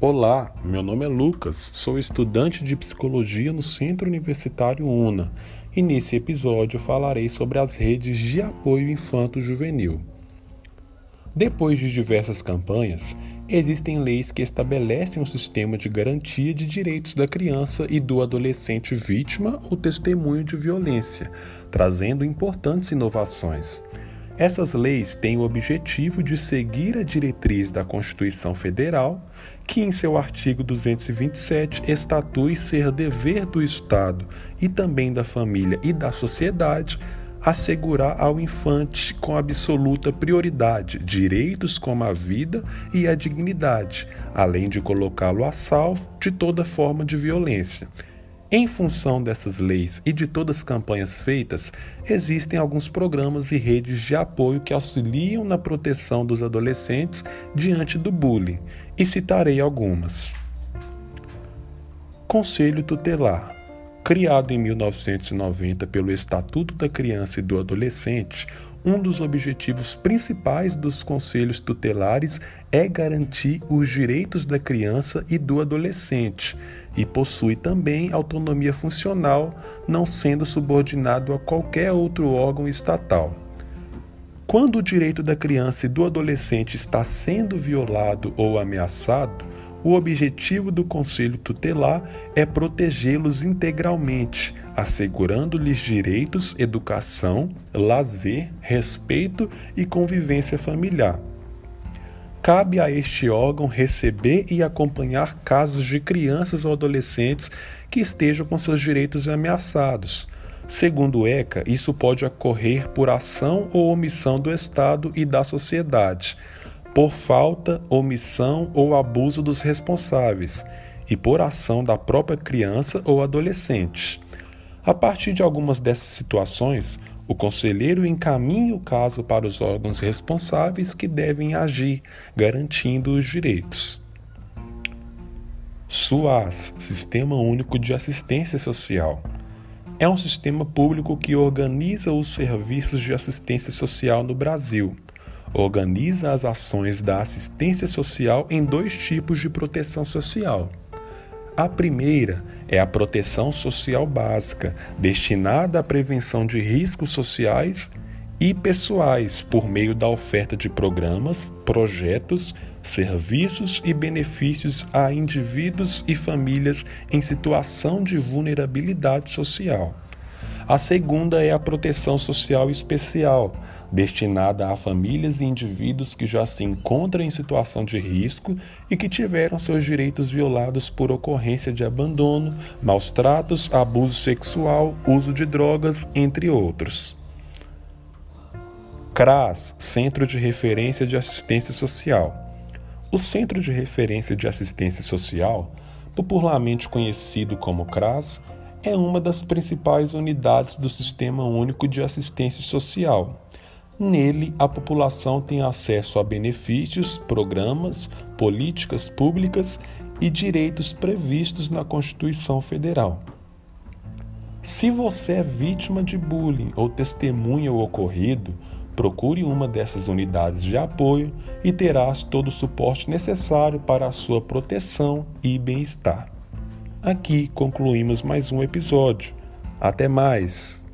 Olá, meu nome é Lucas, sou estudante de psicologia no Centro Universitário UNA e nesse episódio falarei sobre as redes de apoio infanto-juvenil. Depois de diversas campanhas, existem leis que estabelecem um sistema de garantia de direitos da criança e do adolescente vítima ou testemunho de violência, trazendo importantes inovações. Essas leis têm o objetivo de seguir a diretriz da Constituição Federal, que em seu artigo 227 estatui ser dever do Estado e também da família e da sociedade assegurar ao infante com absoluta prioridade direitos como a vida e a dignidade, além de colocá-lo a salvo de toda forma de violência. Em função dessas leis e de todas as campanhas feitas, existem alguns programas e redes de apoio que auxiliam na proteção dos adolescentes diante do bullying, e citarei algumas. Conselho Tutelar Criado em 1990 pelo Estatuto da Criança e do Adolescente, um dos objetivos principais dos conselhos tutelares é garantir os direitos da criança e do adolescente e possui também autonomia funcional, não sendo subordinado a qualquer outro órgão estatal. Quando o direito da criança e do adolescente está sendo violado ou ameaçado, o objetivo do Conselho Tutelar é protegê-los integralmente, assegurando-lhes direitos, educação, lazer, respeito e convivência familiar cabe a este órgão receber e acompanhar casos de crianças ou adolescentes que estejam com seus direitos ameaçados. Segundo o ECA, isso pode ocorrer por ação ou omissão do Estado e da sociedade, por falta, omissão ou abuso dos responsáveis, e por ação da própria criança ou adolescente. A partir de algumas dessas situações, o conselheiro encaminha o caso para os órgãos responsáveis que devem agir, garantindo os direitos. SUAS Sistema Único de Assistência Social é um sistema público que organiza os serviços de assistência social no Brasil. Organiza as ações da assistência social em dois tipos de proteção social a primeira é a proteção social básica, destinada à prevenção de riscos sociais e pessoais por meio da oferta de programas, projetos, serviços e benefícios a indivíduos e famílias em situação de vulnerabilidade social. A segunda é a proteção social especial, destinada a famílias e indivíduos que já se encontram em situação de risco e que tiveram seus direitos violados por ocorrência de abandono, maus tratos, abuso sexual, uso de drogas, entre outros. CRAS Centro de Referência de Assistência Social. O Centro de Referência de Assistência Social, popularmente conhecido como CRAS, é uma das principais unidades do Sistema Único de Assistência Social. Nele, a população tem acesso a benefícios, programas, políticas públicas e direitos previstos na Constituição Federal. Se você é vítima de bullying ou testemunha o ocorrido, procure uma dessas unidades de apoio e terás todo o suporte necessário para a sua proteção e bem-estar. Aqui concluímos mais um episódio. Até mais!